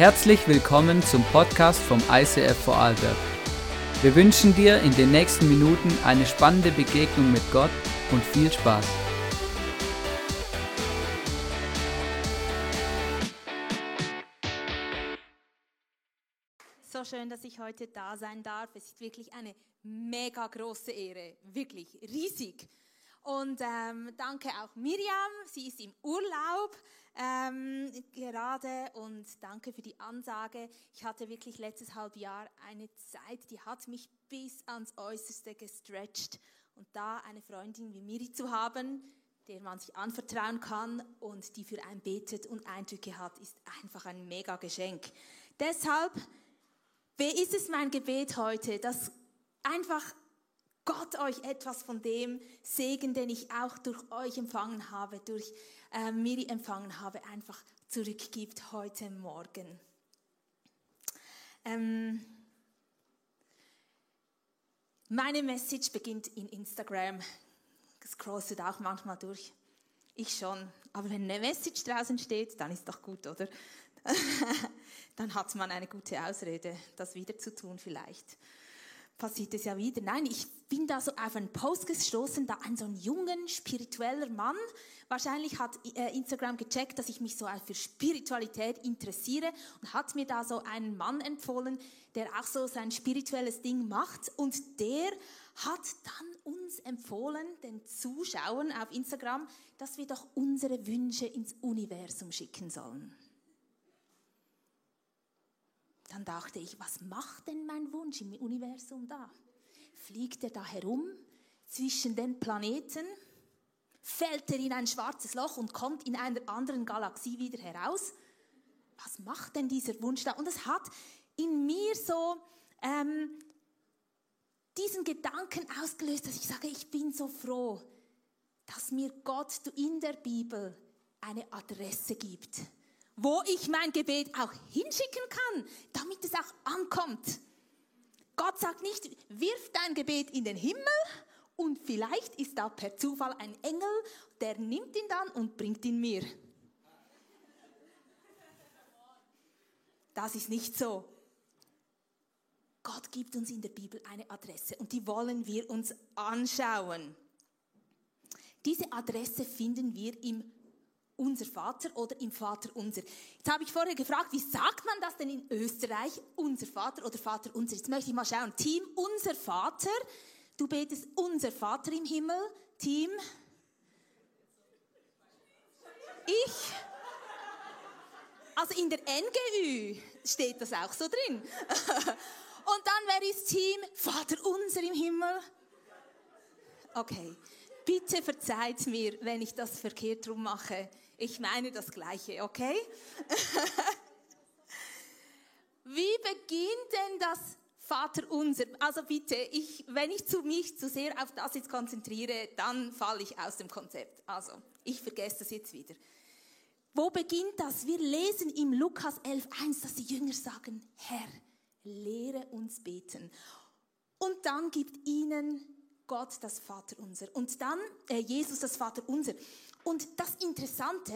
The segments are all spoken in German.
Herzlich willkommen zum Podcast vom ICF Vorarlberg. Wir wünschen dir in den nächsten Minuten eine spannende Begegnung mit Gott und viel Spaß. So schön, dass ich heute da sein darf. Es ist wirklich eine mega große Ehre, wirklich riesig. Und ähm, danke auch Miriam, sie ist im Urlaub ähm, gerade und danke für die Ansage. Ich hatte wirklich letztes Halbjahr eine Zeit, die hat mich bis ans Äußerste gestretcht. Und da eine Freundin wie Miri zu haben, der man sich anvertrauen kann und die für einen betet und Eindrücke hat, ist einfach ein mega Geschenk. Deshalb ist es mein Gebet heute, dass einfach Gott euch etwas von dem Segen, den ich auch durch euch empfangen habe, durch äh, Miri empfangen habe, einfach zurückgibt heute Morgen. Ähm, meine Message beginnt in Instagram. Scrollst du auch manchmal durch? Ich schon. Aber wenn eine Message draußen steht, dann ist doch gut, oder? dann hat man eine gute Ausrede, das wieder zu tun vielleicht passiert es ja wieder. Nein, ich bin da so auf einen Post gestoßen, da ein so ein jungen, spiritueller Mann, wahrscheinlich hat äh, Instagram gecheckt, dass ich mich so für Spiritualität interessiere und hat mir da so einen Mann empfohlen, der auch so sein spirituelles Ding macht und der hat dann uns empfohlen, den Zuschauern auf Instagram, dass wir doch unsere Wünsche ins Universum schicken sollen. Dann dachte ich, was macht denn mein Wunsch im Universum da? Fliegt er da herum zwischen den Planeten? Fällt er in ein schwarzes Loch und kommt in einer anderen Galaxie wieder heraus? Was macht denn dieser Wunsch da? Und es hat in mir so ähm, diesen Gedanken ausgelöst, dass ich sage, ich bin so froh, dass mir Gott in der Bibel eine Adresse gibt wo ich mein Gebet auch hinschicken kann, damit es auch ankommt. Gott sagt nicht, wirf dein Gebet in den Himmel und vielleicht ist da per Zufall ein Engel, der nimmt ihn dann und bringt ihn mir. Das ist nicht so. Gott gibt uns in der Bibel eine Adresse und die wollen wir uns anschauen. Diese Adresse finden wir im unser Vater oder im Vater unser. Jetzt habe ich vorher gefragt, wie sagt man das denn in Österreich? Unser Vater oder Vater unser. Jetzt möchte ich mal schauen. Team, unser Vater. Du betest unser Vater im Himmel. Team. Ich. Also in der NGÜ steht das auch so drin. Und dann wäre es Team Vater unser im Himmel. Okay. Bitte verzeiht mir, wenn ich das verkehrt rum mache. Ich meine das Gleiche, okay? Wie beginnt denn das Vater unser? Also bitte, ich, wenn ich zu mich zu sehr auf das jetzt konzentriere, dann falle ich aus dem Konzept. Also, ich vergesse das jetzt wieder. Wo beginnt das? Wir lesen im Lukas 11.1, dass die Jünger sagen, Herr, lehre uns beten. Und dann gibt ihnen Gott das Vater unser. Und dann äh, Jesus das Vater unser. Und das Interessante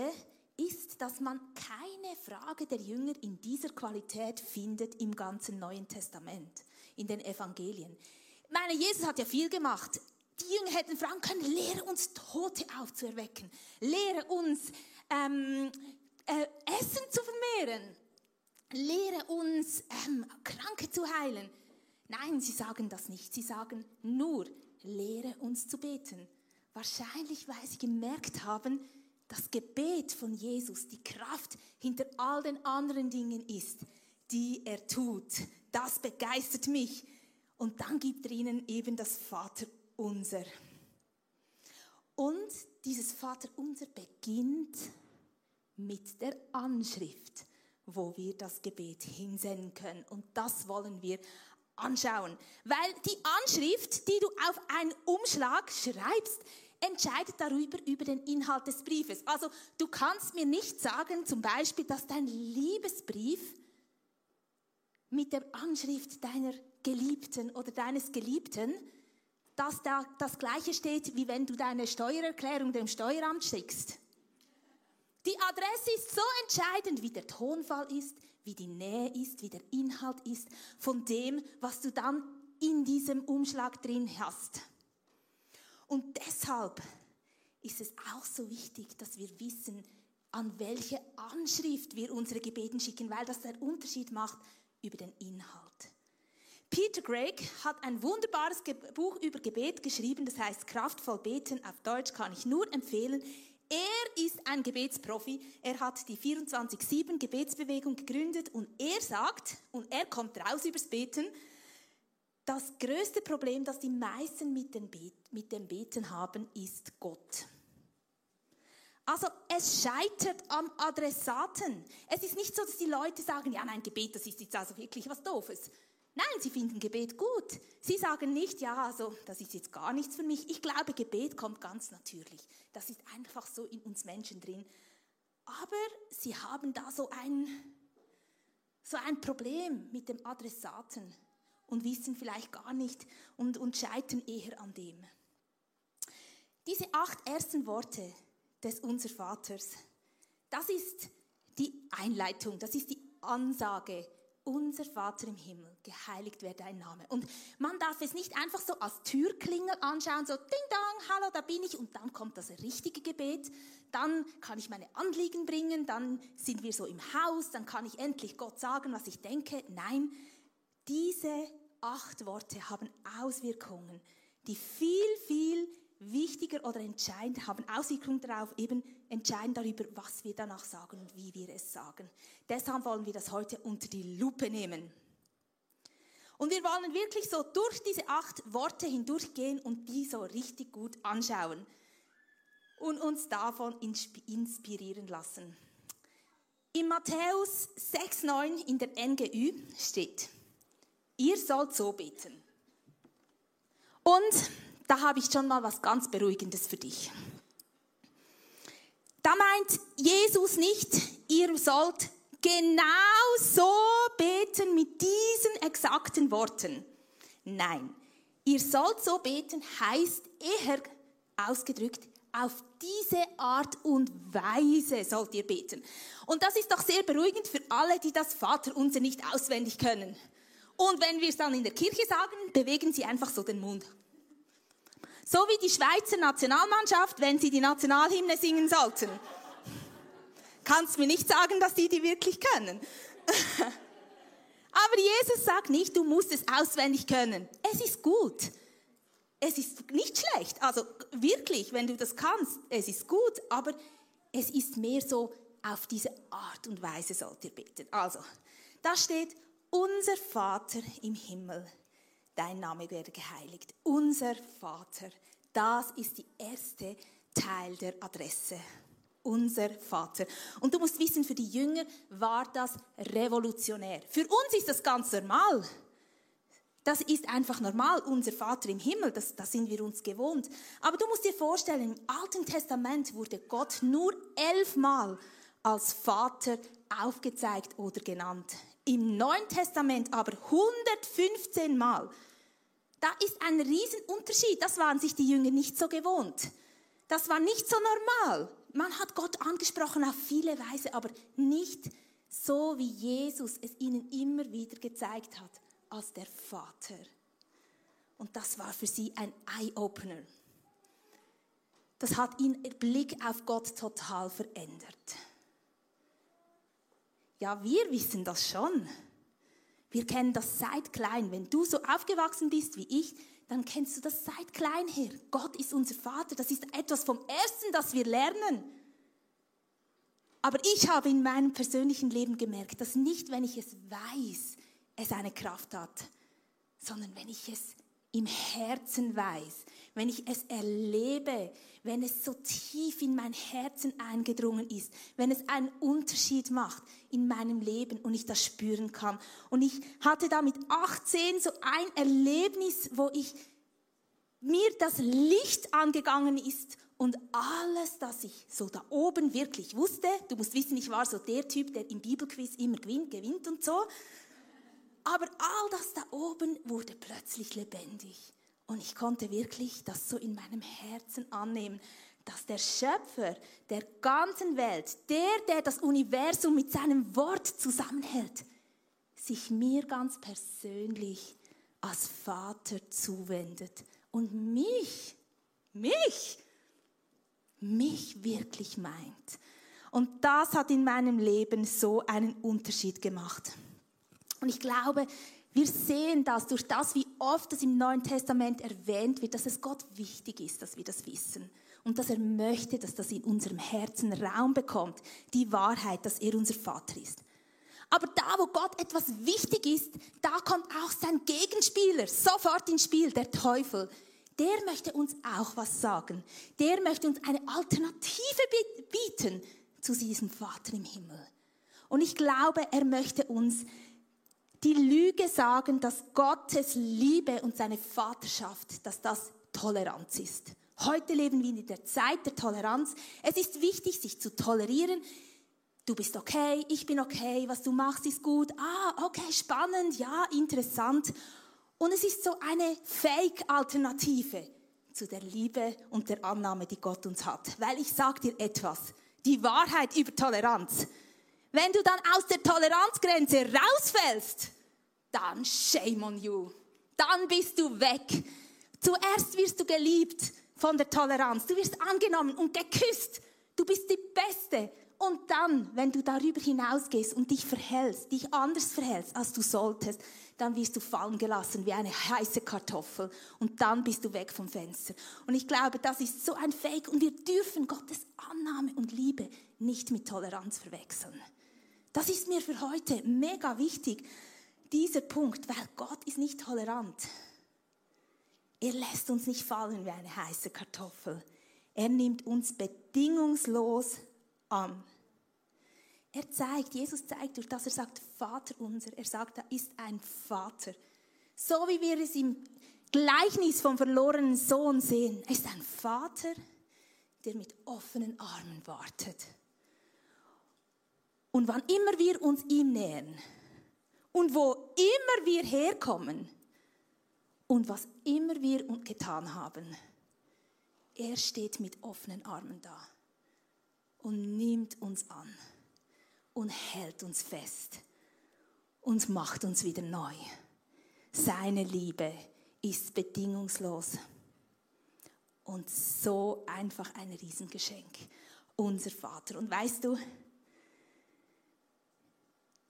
ist, dass man keine Frage der Jünger in dieser Qualität findet im ganzen Neuen Testament, in den Evangelien. Ich meine, Jesus hat ja viel gemacht. Die Jünger hätten fragen können, lehre uns Tote aufzuerwecken, lehre uns ähm, äh, Essen zu vermehren, lehre uns ähm, Kranke zu heilen. Nein, sie sagen das nicht. Sie sagen nur, lehre uns zu beten. Wahrscheinlich, weil sie gemerkt haben, das Gebet von Jesus die Kraft hinter all den anderen Dingen ist, die er tut. Das begeistert mich. Und dann gibt er ihnen eben das Vaterunser. Und dieses Vaterunser beginnt mit der Anschrift, wo wir das Gebet hinsenden können. Und das wollen wir anschauen. Weil die Anschrift, die du auf einen Umschlag schreibst, entscheidet darüber, über den Inhalt des Briefes. Also du kannst mir nicht sagen, zum Beispiel, dass dein Liebesbrief mit der Anschrift deiner Geliebten oder deines Geliebten, dass da das gleiche steht, wie wenn du deine Steuererklärung dem Steueramt schickst. Die Adresse ist so entscheidend, wie der Tonfall ist, wie die Nähe ist, wie der Inhalt ist von dem, was du dann in diesem Umschlag drin hast. Und deshalb ist es auch so wichtig, dass wir wissen, an welche Anschrift wir unsere Gebeten schicken, weil das der Unterschied macht über den Inhalt. Peter Gregg hat ein wunderbares Buch über Gebet geschrieben, das heißt Kraftvoll beten, auf Deutsch kann ich nur empfehlen. Er ist ein Gebetsprofi, er hat die 24-7 Gebetsbewegung gegründet und er sagt, und er kommt raus übers Beten, das größte Problem, das die meisten mit dem, mit dem Beten haben, ist Gott. Also es scheitert am Adressaten. Es ist nicht so, dass die Leute sagen, ja, nein, Gebet, das ist jetzt also wirklich was Doofes. Nein, sie finden Gebet gut. Sie sagen nicht, ja, also das ist jetzt gar nichts für mich. Ich glaube, Gebet kommt ganz natürlich. Das ist einfach so in uns Menschen drin. Aber sie haben da so ein, so ein Problem mit dem Adressaten und wissen vielleicht gar nicht und, und scheitern eher an dem. Diese acht ersten Worte, des Unser Vaters. Das ist die Einleitung, das ist die Ansage. Unser Vater im Himmel, geheiligt werde dein Name. Und man darf es nicht einfach so als Türklingel anschauen, so ding dong, hallo, da bin ich, und dann kommt das richtige Gebet. Dann kann ich meine Anliegen bringen, dann sind wir so im Haus, dann kann ich endlich Gott sagen, was ich denke. Nein, diese acht Worte haben Auswirkungen, die viel, viel wichtiger oder entscheidend, haben Auswirkungen darauf, eben entscheiden darüber, was wir danach sagen und wie wir es sagen. Deshalb wollen wir das heute unter die Lupe nehmen. Und wir wollen wirklich so durch diese acht Worte hindurchgehen und die so richtig gut anschauen und uns davon inspirieren lassen. In Matthäus 6,9 in der NGÜ steht, ihr sollt so beten. Und da habe ich schon mal was ganz Beruhigendes für dich. Da meint Jesus nicht, ihr sollt genau so beten mit diesen exakten Worten. Nein, ihr sollt so beten heißt eher ausgedrückt, auf diese Art und Weise sollt ihr beten. Und das ist doch sehr beruhigend für alle, die das Vaterunser nicht auswendig können. Und wenn wir es dann in der Kirche sagen, bewegen sie einfach so den Mund. So wie die Schweizer Nationalmannschaft, wenn sie die Nationalhymne singen sollten. Kannst mir nicht sagen, dass die die wirklich können. Aber Jesus sagt nicht, du musst es auswendig können. Es ist gut. Es ist nicht schlecht. Also wirklich, wenn du das kannst, es ist gut. Aber es ist mehr so, auf diese Art und Weise sollt ihr beten. Also, da steht, unser Vater im Himmel dein Name werde geheiligt. Unser Vater, das ist die erste Teil der Adresse. Unser Vater. Und du musst wissen, für die Jünger war das revolutionär. Für uns ist das ganz normal. Das ist einfach normal, unser Vater im Himmel, das, das sind wir uns gewohnt. Aber du musst dir vorstellen, im Alten Testament wurde Gott nur elfmal als Vater aufgezeigt oder genannt. Im Neuen Testament aber 115 Mal. Da ist ein Riesenunterschied. Das waren sich die Jünger nicht so gewohnt. Das war nicht so normal. Man hat Gott angesprochen auf viele Weise, aber nicht so, wie Jesus es ihnen immer wieder gezeigt hat, als der Vater. Und das war für sie ein Eye-Opener. Das hat ihren Blick auf Gott total verändert. Ja, wir wissen das schon. Wir kennen das seit klein. Wenn du so aufgewachsen bist wie ich, dann kennst du das seit klein her. Gott ist unser Vater. Das ist etwas vom Ersten, das wir lernen. Aber ich habe in meinem persönlichen Leben gemerkt, dass nicht, wenn ich es weiß, es eine Kraft hat, sondern wenn ich es im Herzen weiß, wenn ich es erlebe, wenn es so tief in mein Herzen eingedrungen ist, wenn es einen Unterschied macht in meinem Leben und ich das spüren kann. Und ich hatte da mit 18 so ein Erlebnis, wo ich mir das Licht angegangen ist und alles, das ich so da oben wirklich wusste, du musst wissen, ich war so der Typ, der im Bibelquiz immer gewinnt, gewinnt und so, aber all das da oben wurde plötzlich lebendig. Und ich konnte wirklich das so in meinem Herzen annehmen. dass der Schöpfer der ganzen Welt, der, der das Universum mit seinem Wort zusammenhält, sich mir ganz persönlich als Vater zuwendet und mich, mich, mich wirklich meint. Und das hat in meinem Leben so einen Unterschied gemacht. Und ich glaube, wir sehen das durch das, wie oft es im Neuen Testament erwähnt wird, dass es Gott wichtig ist, dass wir das wissen. Und dass er möchte, dass das in unserem Herzen Raum bekommt. Die Wahrheit, dass er unser Vater ist. Aber da, wo Gott etwas wichtig ist, da kommt auch sein Gegenspieler sofort ins Spiel, der Teufel. Der möchte uns auch was sagen. Der möchte uns eine Alternative bieten zu diesem Vater im Himmel. Und ich glaube, er möchte uns die Lüge sagen, dass Gottes Liebe und seine Vaterschaft, dass das Toleranz ist. Heute leben wir in der Zeit der Toleranz. Es ist wichtig, sich zu tolerieren. Du bist okay, ich bin okay, was du machst ist gut. Ah, okay, spannend, ja, interessant. Und es ist so eine Fake-Alternative zu der Liebe und der Annahme, die Gott uns hat. Weil ich sage dir etwas, die Wahrheit über Toleranz. Wenn du dann aus der Toleranzgrenze rausfällst, dann shame on you. Dann bist du weg. Zuerst wirst du geliebt von der Toleranz. Du wirst angenommen und geküsst. Du bist die Beste. Und dann, wenn du darüber hinausgehst und dich verhältst, dich anders verhältst, als du solltest, dann wirst du fallen gelassen wie eine heiße Kartoffel. Und dann bist du weg vom Fenster. Und ich glaube, das ist so ein Fake. Und wir dürfen Gottes Annahme und Liebe nicht mit Toleranz verwechseln. Das ist mir für heute mega wichtig, dieser Punkt, weil Gott ist nicht tolerant. Er lässt uns nicht fallen wie eine heiße Kartoffel. Er nimmt uns bedingungslos an. Er zeigt, Jesus zeigt durch das, er sagt, Vater unser. Er sagt, er ist ein Vater. So wie wir es im Gleichnis vom verlorenen Sohn sehen. Er ist ein Vater, der mit offenen Armen wartet. Und wann immer wir uns ihm nähern und wo immer wir herkommen und was immer wir getan haben, er steht mit offenen Armen da und nimmt uns an und hält uns fest und macht uns wieder neu. Seine Liebe ist bedingungslos und so einfach ein Riesengeschenk. Unser Vater. Und weißt du,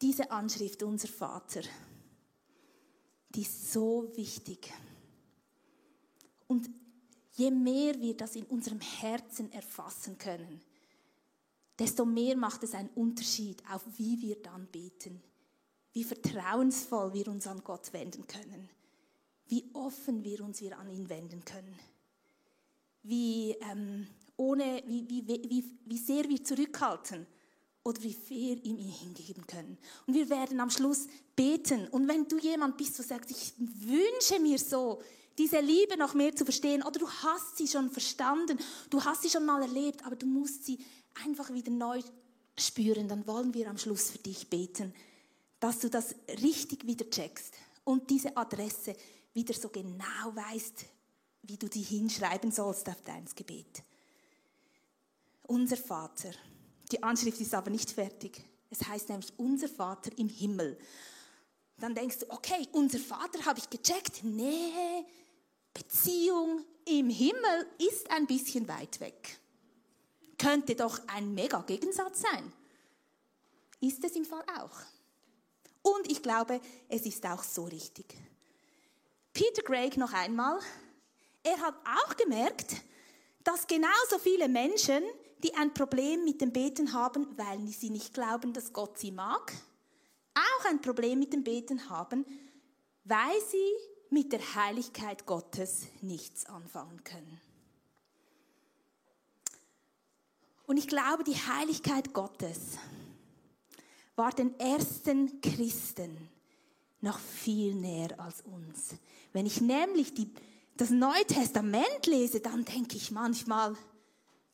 diese Anschrift, unser Vater, die ist so wichtig. Und je mehr wir das in unserem Herzen erfassen können, desto mehr macht es einen Unterschied, auf wie wir dann beten, wie vertrauensvoll wir uns an Gott wenden können, wie offen wir uns wieder an ihn wenden können, wie, ähm, ohne, wie, wie, wie, wie sehr wir zurückhalten oder wie viel ihm hingeben können. Und wir werden am Schluss beten. Und wenn du jemand bist, der sagt, ich wünsche mir so, diese Liebe noch mehr zu verstehen, oder du hast sie schon verstanden, du hast sie schon mal erlebt, aber du musst sie einfach wieder neu spüren, dann wollen wir am Schluss für dich beten, dass du das richtig wieder checkst und diese Adresse wieder so genau weißt, wie du die hinschreiben sollst auf dein Gebet. Unser Vater, die Anschrift ist aber nicht fertig. Es heißt nämlich unser Vater im Himmel. Dann denkst du, okay, unser Vater habe ich gecheckt. Nee, Beziehung im Himmel ist ein bisschen weit weg. Könnte doch ein mega Gegensatz sein. Ist es im Fall auch. Und ich glaube, es ist auch so richtig. Peter Craig noch einmal, er hat auch gemerkt, dass genauso viele Menschen die ein Problem mit dem Beten haben, weil sie nicht glauben, dass Gott sie mag, auch ein Problem mit dem Beten haben, weil sie mit der Heiligkeit Gottes nichts anfangen können. Und ich glaube, die Heiligkeit Gottes war den ersten Christen noch viel näher als uns. Wenn ich nämlich die, das Neue Testament lese, dann denke ich manchmal,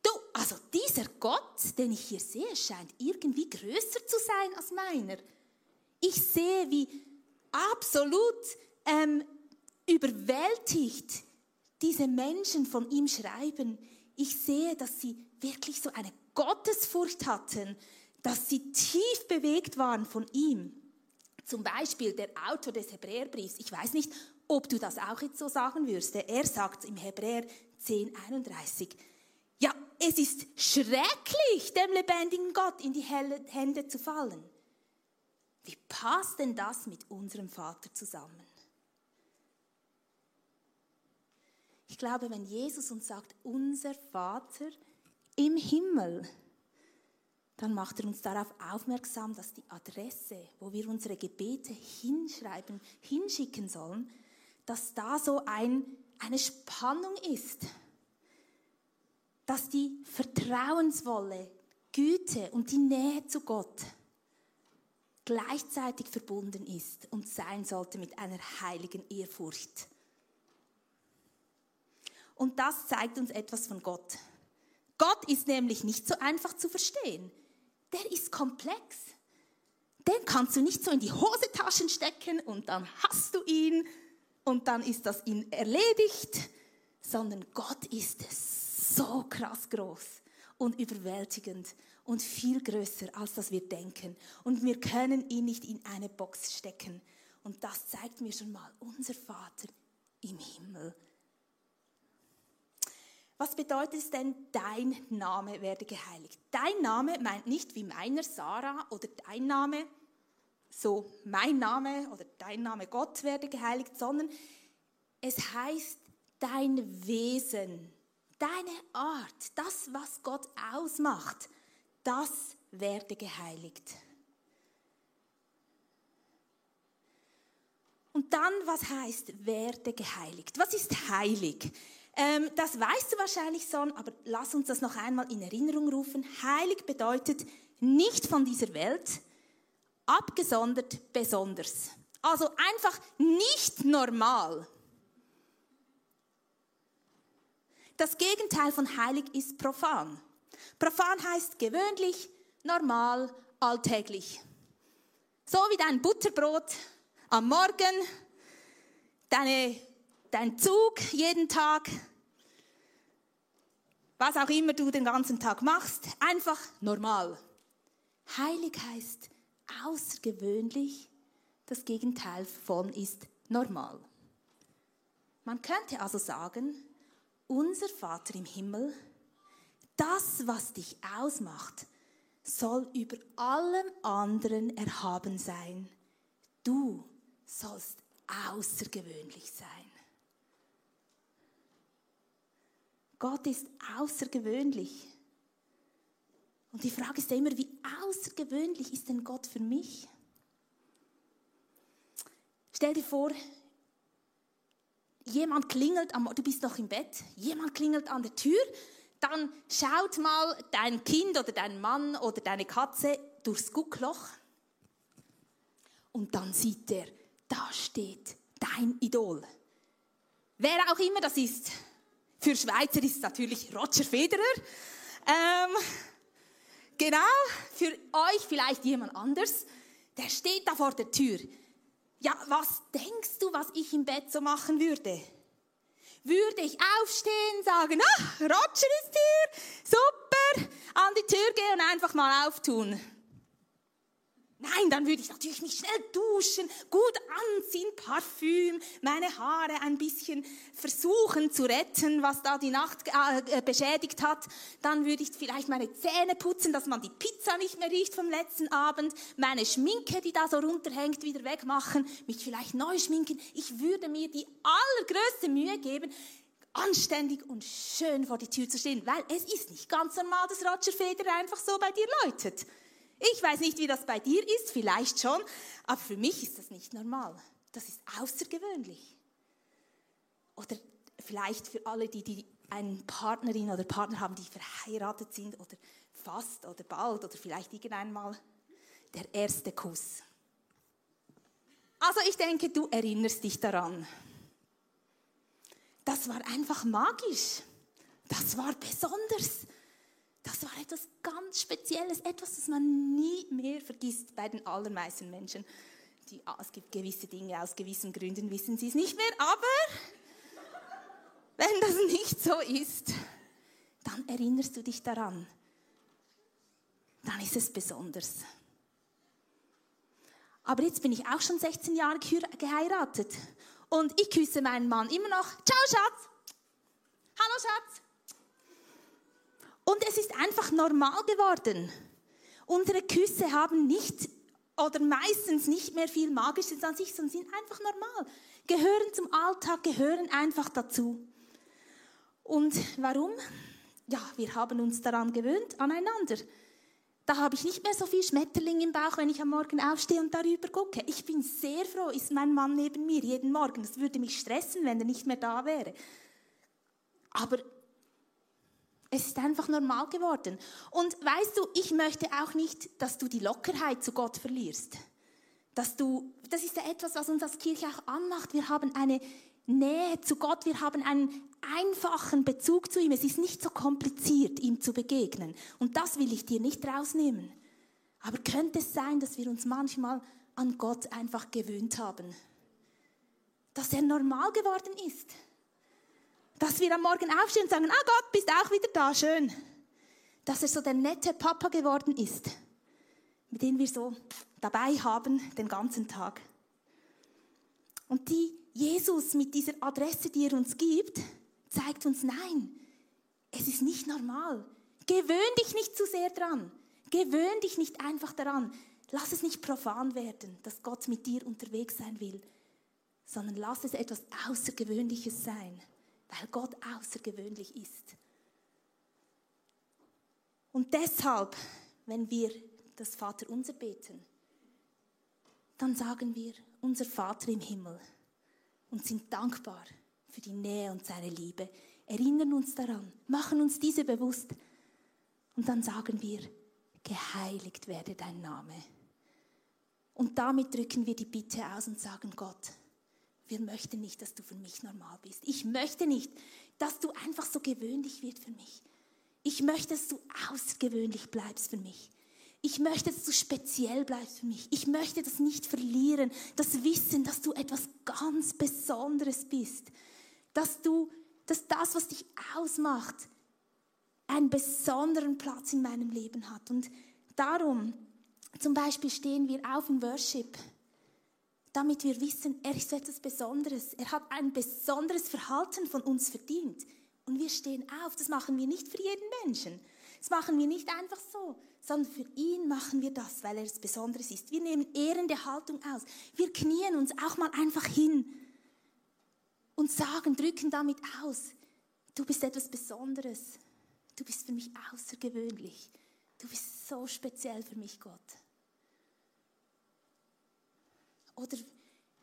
Du, also dieser Gott, den ich hier sehe, scheint irgendwie größer zu sein als meiner. Ich sehe, wie absolut ähm, überwältigt diese Menschen von ihm schreiben. ich sehe, dass sie wirklich so eine Gottesfurcht hatten, dass sie tief bewegt waren von ihm. Zum Beispiel der Autor des Hebräerbriefs, ich weiß nicht, ob du das auch jetzt so sagen würdest, er sagt im Hebräer 10, 31, ja, es ist schrecklich, dem lebendigen Gott in die Hände zu fallen. Wie passt denn das mit unserem Vater zusammen? Ich glaube, wenn Jesus uns sagt, unser Vater im Himmel, dann macht er uns darauf aufmerksam, dass die Adresse, wo wir unsere Gebete hinschreiben, hinschicken sollen, dass da so ein, eine Spannung ist, dass die vertrauensvolle Güte und die Nähe zu Gott gleichzeitig verbunden ist und sein sollte mit einer heiligen Ehrfurcht. Und das zeigt uns etwas von Gott. Gott ist nämlich nicht so einfach zu verstehen. Der ist komplex. Den kannst du nicht so in die Hosetaschen stecken und dann hast du ihn und dann ist das ihn erledigt, sondern Gott ist so krass groß und überwältigend und viel größer, als das wir denken. Und wir können ihn nicht in eine Box stecken. Und das zeigt mir schon mal unser Vater im Himmel was bedeutet es denn, dein Name werde geheiligt? Dein Name meint nicht wie meiner Sarah oder dein Name, so mein Name oder dein Name Gott werde geheiligt, sondern es heißt dein Wesen, deine Art, das, was Gott ausmacht, das werde geheiligt. Und dann, was heißt werde geheiligt? Was ist heilig? Ähm, das weißt du wahrscheinlich schon, aber lass uns das noch einmal in Erinnerung rufen. Heilig bedeutet nicht von dieser Welt, abgesondert besonders. Also einfach nicht normal. Das Gegenteil von heilig ist profan. Profan heißt gewöhnlich, normal, alltäglich. So wie dein Butterbrot am Morgen, deine, dein Zug jeden Tag, was auch immer du den ganzen Tag machst, einfach normal. Heilig heißt außergewöhnlich, das Gegenteil von ist normal. Man könnte also sagen, unser Vater im Himmel, das, was dich ausmacht, soll über allem anderen erhaben sein. Du sollst außergewöhnlich sein. Gott ist außergewöhnlich. Und die Frage ist ja immer, wie außergewöhnlich ist denn Gott für mich? Stell dir vor, jemand klingelt, am, du bist noch im Bett, jemand klingelt an der Tür, dann schaut mal dein Kind oder dein Mann oder deine Katze durchs Guckloch und dann sieht er, da steht dein Idol. Wer auch immer das ist, für Schweizer ist es natürlich Roger Federer. Ähm, genau, für euch vielleicht jemand anders. Der steht da vor der Tür. Ja, was denkst du, was ich im Bett so machen würde? Würde ich aufstehen, sagen, ah, Roger ist hier, super, an die Tür gehen und einfach mal auftun. Nein, dann würde ich natürlich mich schnell duschen, gut anziehen, Parfüm, meine Haare ein bisschen versuchen zu retten, was da die Nacht äh, äh, beschädigt hat. Dann würde ich vielleicht meine Zähne putzen, dass man die Pizza nicht mehr riecht vom letzten Abend, meine Schminke, die da so runterhängt, wieder wegmachen, mich vielleicht neu schminken. Ich würde mir die allergrößte Mühe geben, anständig und schön vor die Tür zu stehen, weil es ist nicht ganz normal, dass Roger Federer einfach so bei dir läutet. Ich weiß nicht, wie das bei dir ist, vielleicht schon, aber für mich ist das nicht normal. Das ist außergewöhnlich. Oder vielleicht für alle, die, die eine Partnerin oder Partner haben, die verheiratet sind oder fast oder bald oder vielleicht irgendwann mal der erste Kuss. Also ich denke, du erinnerst dich daran. Das war einfach magisch. Das war besonders. Das war etwas ganz Spezielles, etwas, das man nie mehr vergisst bei den allermeisten Menschen. Die, ah, es gibt gewisse Dinge, aus gewissen Gründen wissen sie es nicht mehr, aber wenn das nicht so ist, dann erinnerst du dich daran. Dann ist es besonders. Aber jetzt bin ich auch schon 16 Jahre geheiratet und ich küsse meinen Mann immer noch. Ciao, Schatz. Hallo, Schatz. Und es ist einfach normal geworden. Unsere Küsse haben nicht oder meistens nicht mehr viel Magisches an sich, sondern sind einfach normal. Gehören zum Alltag, gehören einfach dazu. Und warum? Ja, wir haben uns daran gewöhnt, aneinander. Da habe ich nicht mehr so viel Schmetterling im Bauch, wenn ich am Morgen aufstehe und darüber gucke. Ich bin sehr froh, ist mein Mann neben mir jeden Morgen. Das würde mich stressen, wenn er nicht mehr da wäre. Aber es ist einfach normal geworden. Und weißt du, ich möchte auch nicht, dass du die Lockerheit zu Gott verlierst. Dass du, das ist ja etwas, was uns als Kirche auch anmacht. Wir haben eine Nähe zu Gott, wir haben einen einfachen Bezug zu ihm. Es ist nicht so kompliziert, ihm zu begegnen. Und das will ich dir nicht rausnehmen. Aber könnte es sein, dass wir uns manchmal an Gott einfach gewöhnt haben? Dass er normal geworden ist? Dass wir am Morgen aufstehen und sagen, ah Gott, bist auch wieder da, schön. Dass er so der nette Papa geworden ist, mit dem wir so dabei haben den ganzen Tag. Und die Jesus mit dieser Adresse, die er uns gibt, zeigt uns, nein, es ist nicht normal. Gewöhn dich nicht zu sehr dran. Gewöhn dich nicht einfach daran. Lass es nicht profan werden, dass Gott mit dir unterwegs sein will, sondern lass es etwas Außergewöhnliches sein weil Gott außergewöhnlich ist. Und deshalb, wenn wir das Vaterunser beten, dann sagen wir, unser Vater im Himmel und sind dankbar für die Nähe und seine Liebe, erinnern uns daran, machen uns diese bewusst und dann sagen wir, geheiligt werde dein Name. Und damit drücken wir die Bitte aus und sagen Gott, wir möchten nicht, dass du für mich normal bist. Ich möchte nicht, dass du einfach so gewöhnlich wird für mich. Ich möchte, dass du außergewöhnlich bleibst für mich. Ich möchte, dass du speziell bleibst für mich. Ich möchte das nicht verlieren, das Wissen, dass du etwas ganz Besonderes bist. Dass du, dass das, was dich ausmacht, einen besonderen Platz in meinem Leben hat. Und darum, zum Beispiel stehen wir auf im Worship damit wir wissen, er ist etwas Besonderes. Er hat ein besonderes Verhalten von uns verdient. Und wir stehen auf. Das machen wir nicht für jeden Menschen. Das machen wir nicht einfach so, sondern für ihn machen wir das, weil er es Besonderes ist. Wir nehmen ehrende Haltung aus. Wir knien uns auch mal einfach hin und sagen, drücken damit aus, du bist etwas Besonderes. Du bist für mich außergewöhnlich. Du bist so speziell für mich, Gott. Oder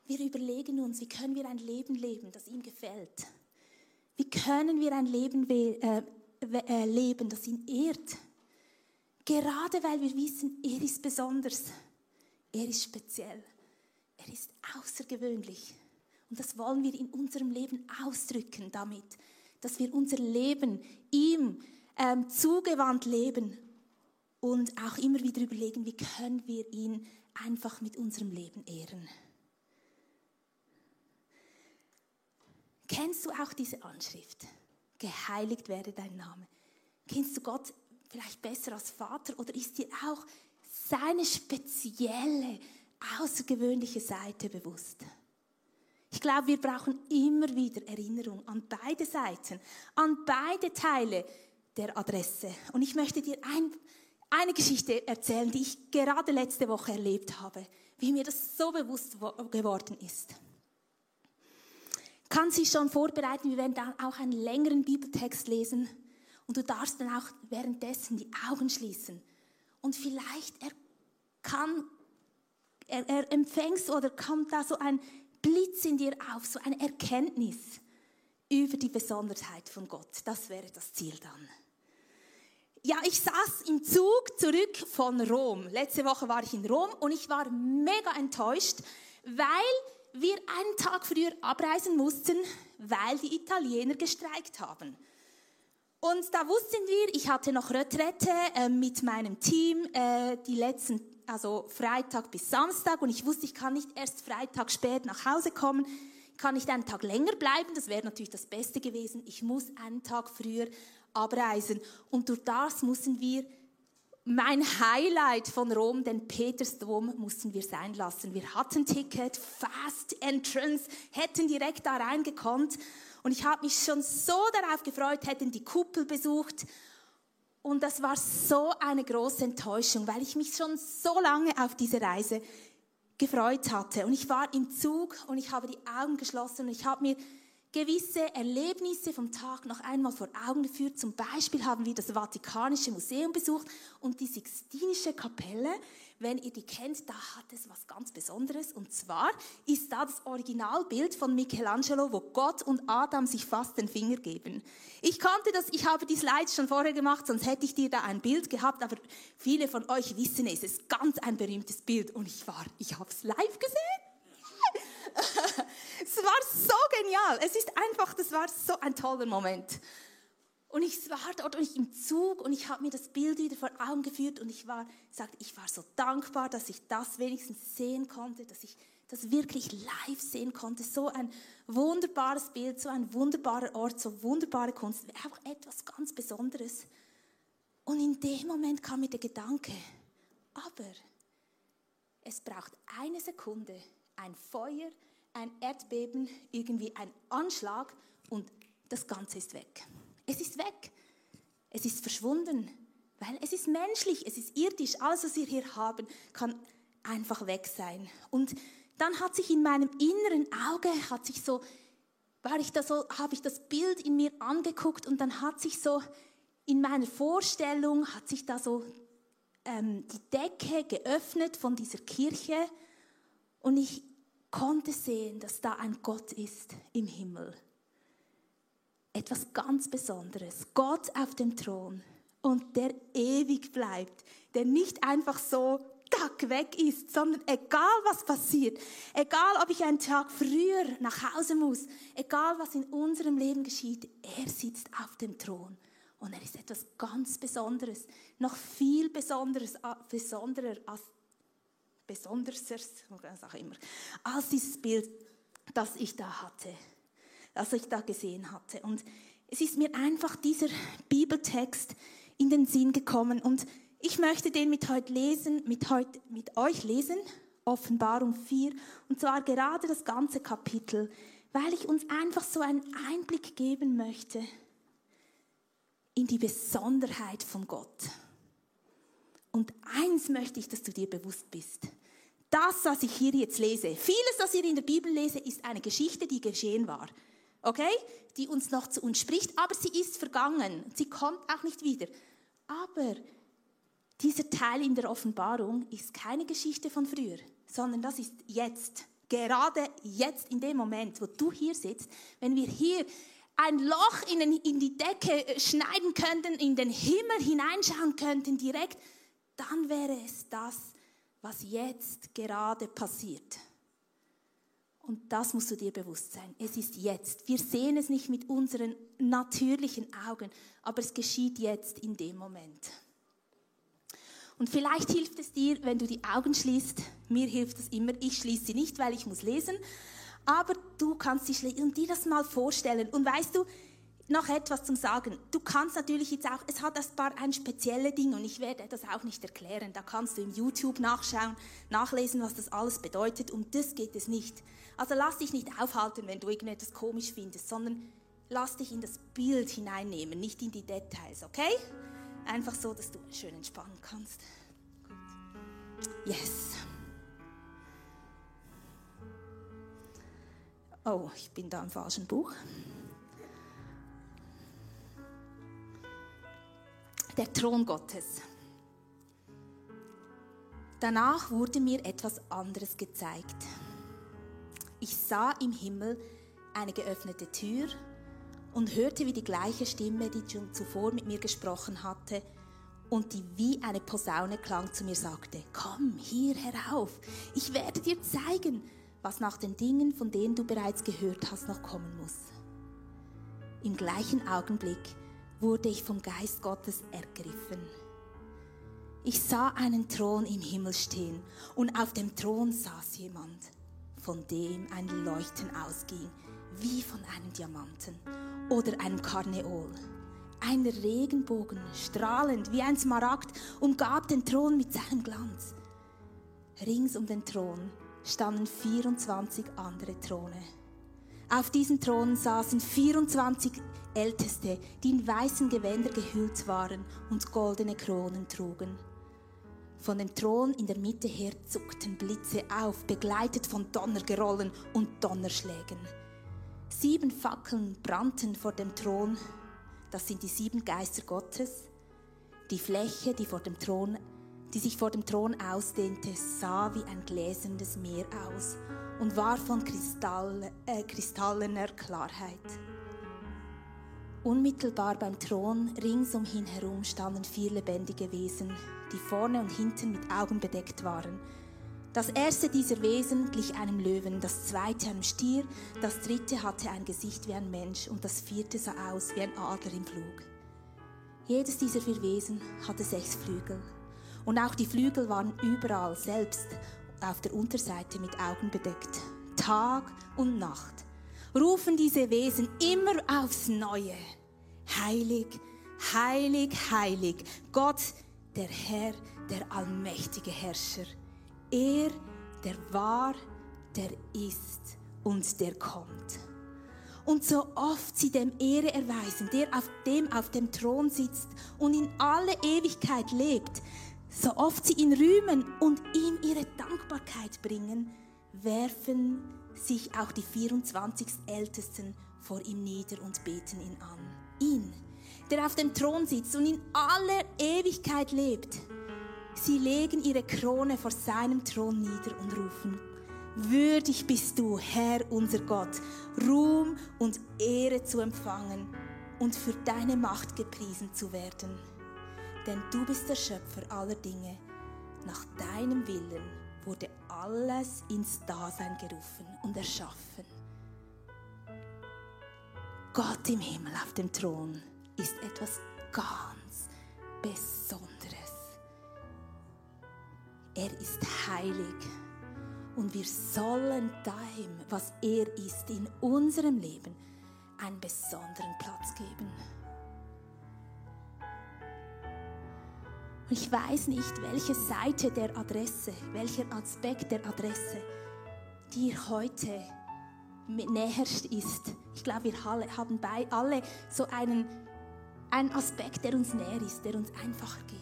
wir überlegen uns, wie können wir ein Leben leben, das ihm gefällt? Wie können wir ein Leben äh, äh, leben, das ihn ehrt? Gerade weil wir wissen, er ist besonders, er ist speziell, er ist außergewöhnlich. Und das wollen wir in unserem Leben ausdrücken damit, dass wir unser Leben ihm ähm, zugewandt leben und auch immer wieder überlegen, wie können wir ihn einfach mit unserem Leben ehren. Kennst du auch diese Anschrift? Geheiligt werde dein Name. Kennst du Gott vielleicht besser als Vater oder ist dir auch seine spezielle, außergewöhnliche Seite bewusst? Ich glaube, wir brauchen immer wieder Erinnerung an beide Seiten, an beide Teile der Adresse. Und ich möchte dir ein, eine Geschichte erzählen, die ich gerade letzte Woche erlebt habe, wie mir das so bewusst geworden ist. Kann sich schon vorbereiten, wir werden dann auch einen längeren Bibeltext lesen und du darfst dann auch währenddessen die Augen schließen und vielleicht er kann, er, er empfängst oder kommt da so ein Blitz in dir auf, so eine Erkenntnis über die Besonderheit von Gott. Das wäre das Ziel dann. Ja, ich saß im Zug zurück von Rom. Letzte Woche war ich in Rom und ich war mega enttäuscht, weil wir einen Tag früher abreisen mussten, weil die Italiener gestreikt haben. Und da wussten wir, ich hatte noch Retrette äh, mit meinem Team äh, die letzten, also Freitag bis Samstag und ich wusste, ich kann nicht erst Freitag spät nach Hause kommen, kann nicht einen Tag länger bleiben, das wäre natürlich das Beste gewesen. Ich muss einen Tag früher abreisen. Und durch das mussten wir mein Highlight von Rom, den Petersdom, mussten wir sein lassen. Wir hatten Ticket, Fast Entrance, hätten direkt da reingekonnt. Und ich habe mich schon so darauf gefreut, hätten die Kuppel besucht. Und das war so eine große Enttäuschung, weil ich mich schon so lange auf diese Reise gefreut hatte. Und ich war im Zug und ich habe die Augen geschlossen und ich habe mir gewisse Erlebnisse vom Tag noch einmal vor Augen geführt. Zum Beispiel haben wir das Vatikanische Museum besucht und die Sixtinische Kapelle. Wenn ihr die kennt, da hat es was ganz Besonderes. Und zwar ist da das Originalbild von Michelangelo, wo Gott und Adam sich fast den Finger geben. Ich konnte das, ich habe die Slides schon vorher gemacht, sonst hätte ich dir da ein Bild gehabt, aber viele von euch wissen es, es ist ganz ein berühmtes Bild und ich war, ich habe es live gesehen. es war so genial. Es ist einfach, das war so ein toller Moment. Und ich war dort und ich im Zug und ich habe mir das Bild wieder vor Augen geführt und ich war, sagt, ich war so dankbar, dass ich das wenigstens sehen konnte, dass ich das wirklich live sehen konnte. So ein wunderbares Bild, so ein wunderbarer Ort, so wunderbare Kunst, einfach etwas ganz Besonderes. Und in dem Moment kam mir der Gedanke, aber es braucht eine Sekunde, ein Feuer, ein Erdbeben, irgendwie ein Anschlag und das Ganze ist weg. Es ist weg. Es ist verschwunden, weil es ist menschlich, es ist irdisch. Alles, was wir hier haben, kann einfach weg sein. Und dann hat sich in meinem inneren Auge, hat sich so, war ich da so, habe ich das Bild in mir angeguckt und dann hat sich so in meiner Vorstellung, hat sich da so ähm, die Decke geöffnet von dieser Kirche und ich konnte sehen, dass da ein Gott ist im Himmel. Etwas ganz Besonderes. Gott auf dem Thron und der ewig bleibt, der nicht einfach so Tag weg ist, sondern egal was passiert, egal ob ich einen Tag früher nach Hause muss, egal was in unserem Leben geschieht, er sitzt auf dem Thron und er ist etwas ganz Besonderes, noch viel Besonderes, besonderer als Besonderes, auch immer, als dieses Bild, das ich da hatte, das ich da gesehen hatte. Und es ist mir einfach dieser Bibeltext in den Sinn gekommen und ich möchte den mit heute lesen, mit, heute, mit euch lesen, Offenbarung 4, und zwar gerade das ganze Kapitel, weil ich uns einfach so einen Einblick geben möchte in die Besonderheit von Gott. Und eins möchte ich, dass du dir bewusst bist. Das, was ich hier jetzt lese, vieles, was ihr in der Bibel lese, ist eine Geschichte, die geschehen war. Okay? Die uns noch zu uns spricht, aber sie ist vergangen. Sie kommt auch nicht wieder. Aber dieser Teil in der Offenbarung ist keine Geschichte von früher, sondern das ist jetzt. Gerade jetzt, in dem Moment, wo du hier sitzt, wenn wir hier ein Loch in, die Decke schneiden könnten, in den Himmel hineinschauen könnten direkt, dann wäre es das, was jetzt gerade passiert. Und das musst du dir bewusst sein. Es ist jetzt. Wir sehen es nicht mit unseren natürlichen Augen, aber es geschieht jetzt in dem Moment. Und vielleicht hilft es dir, wenn du die Augen schließt. Mir hilft es immer. Ich schließe sie nicht, weil ich muss lesen. Aber du kannst sie schließen und dir das mal vorstellen. Und weißt du, noch etwas zum Sagen. Du kannst natürlich jetzt auch, es hat ein paar ein spezielle Dinge und ich werde das auch nicht erklären. Da kannst du im YouTube nachschauen, nachlesen, was das alles bedeutet. Um das geht es nicht. Also lass dich nicht aufhalten, wenn du irgendetwas komisch findest, sondern lass dich in das Bild hineinnehmen, nicht in die Details, okay? Einfach so, dass du schön entspannen kannst. Gut. Yes. Oh, ich bin da im falschen Buch. Der Thron Gottes. Danach wurde mir etwas anderes gezeigt. Ich sah im Himmel eine geöffnete Tür und hörte wie die gleiche Stimme, die schon zuvor mit mir gesprochen hatte und die wie eine Posaune klang, zu mir sagte, komm hier herauf, ich werde dir zeigen, was nach den Dingen, von denen du bereits gehört hast, noch kommen muss. Im gleichen Augenblick wurde ich vom Geist Gottes ergriffen. Ich sah einen Thron im Himmel stehen und auf dem Thron saß jemand, von dem ein Leuchten ausging, wie von einem Diamanten oder einem Karneol. Ein Regenbogen, strahlend wie ein Smaragd, umgab den Thron mit seinem Glanz. Rings um den Thron standen 24 andere Throne. Auf diesen Thronen saßen 24 Älteste, die in weißen Gewänder gehüllt waren und goldene Kronen trugen. Von dem Thron in der Mitte her zuckten Blitze auf, begleitet von Donnergerollen und Donnerschlägen. Sieben Fackeln brannten vor dem Thron, das sind die sieben Geister Gottes. Die Fläche, die, vor dem Thron, die sich vor dem Thron ausdehnte, sah wie ein gläsernes Meer aus und war von Kristall, äh, kristallener Klarheit. Unmittelbar beim Thron ringsumhin herum standen vier lebendige Wesen, die vorne und hinten mit Augen bedeckt waren. Das erste dieser Wesen glich einem Löwen, das zweite einem Stier, das dritte hatte ein Gesicht wie ein Mensch und das vierte sah aus wie ein Adler im Flug. Jedes dieser vier Wesen hatte sechs Flügel. Und auch die Flügel waren überall, selbst auf der Unterseite mit Augen bedeckt. Tag und Nacht rufen diese Wesen immer aufs Neue. Heilig, heilig, heilig, Gott, der Herr, der allmächtige Herrscher. Er, der war, der ist und der kommt. Und so oft sie dem Ehre erweisen, der auf dem auf dem Thron sitzt und in alle Ewigkeit lebt, so oft sie ihn rühmen und ihm ihre Dankbarkeit bringen, werfen sich auch die 24 Ältesten vor ihm nieder und beten ihn an. Ihn, der auf dem Thron sitzt und in aller Ewigkeit lebt. Sie legen ihre Krone vor seinem Thron nieder und rufen, Würdig bist du, Herr unser Gott, Ruhm und Ehre zu empfangen und für deine Macht gepriesen zu werden denn du bist der Schöpfer aller Dinge. Nach deinem Willen wurde alles ins Dasein gerufen und erschaffen. Gott im Himmel auf dem Thron ist etwas ganz Besonderes. Er ist heilig und wir sollen dem, was er ist, in unserem Leben einen besonderen Platz geben. Ich weiß nicht, welche Seite der Adresse, welcher Aspekt der Adresse dir heute näherst ist. Ich glaube, wir haben bei alle so einen, einen Aspekt, der uns näher ist, der uns einfacher geht.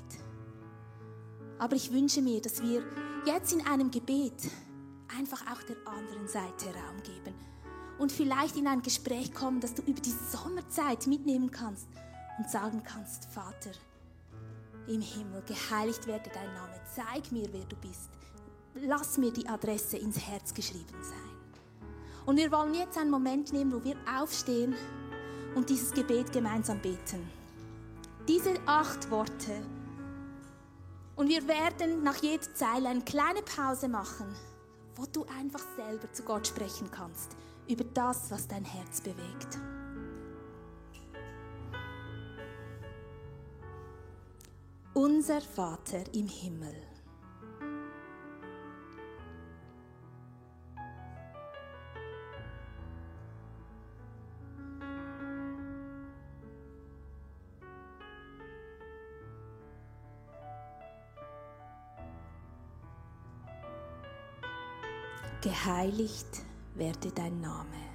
Aber ich wünsche mir, dass wir jetzt in einem Gebet einfach auch der anderen Seite Raum geben und vielleicht in ein Gespräch kommen, dass du über die Sommerzeit mitnehmen kannst und sagen kannst, Vater, im Himmel, geheiligt werde dein Name, zeig mir, wer du bist. Lass mir die Adresse ins Herz geschrieben sein. Und wir wollen jetzt einen Moment nehmen, wo wir aufstehen und dieses Gebet gemeinsam beten. Diese acht Worte. Und wir werden nach jeder Zeile eine kleine Pause machen, wo du einfach selber zu Gott sprechen kannst über das, was dein Herz bewegt. Unser Vater im Himmel. Geheiligt werde dein Name.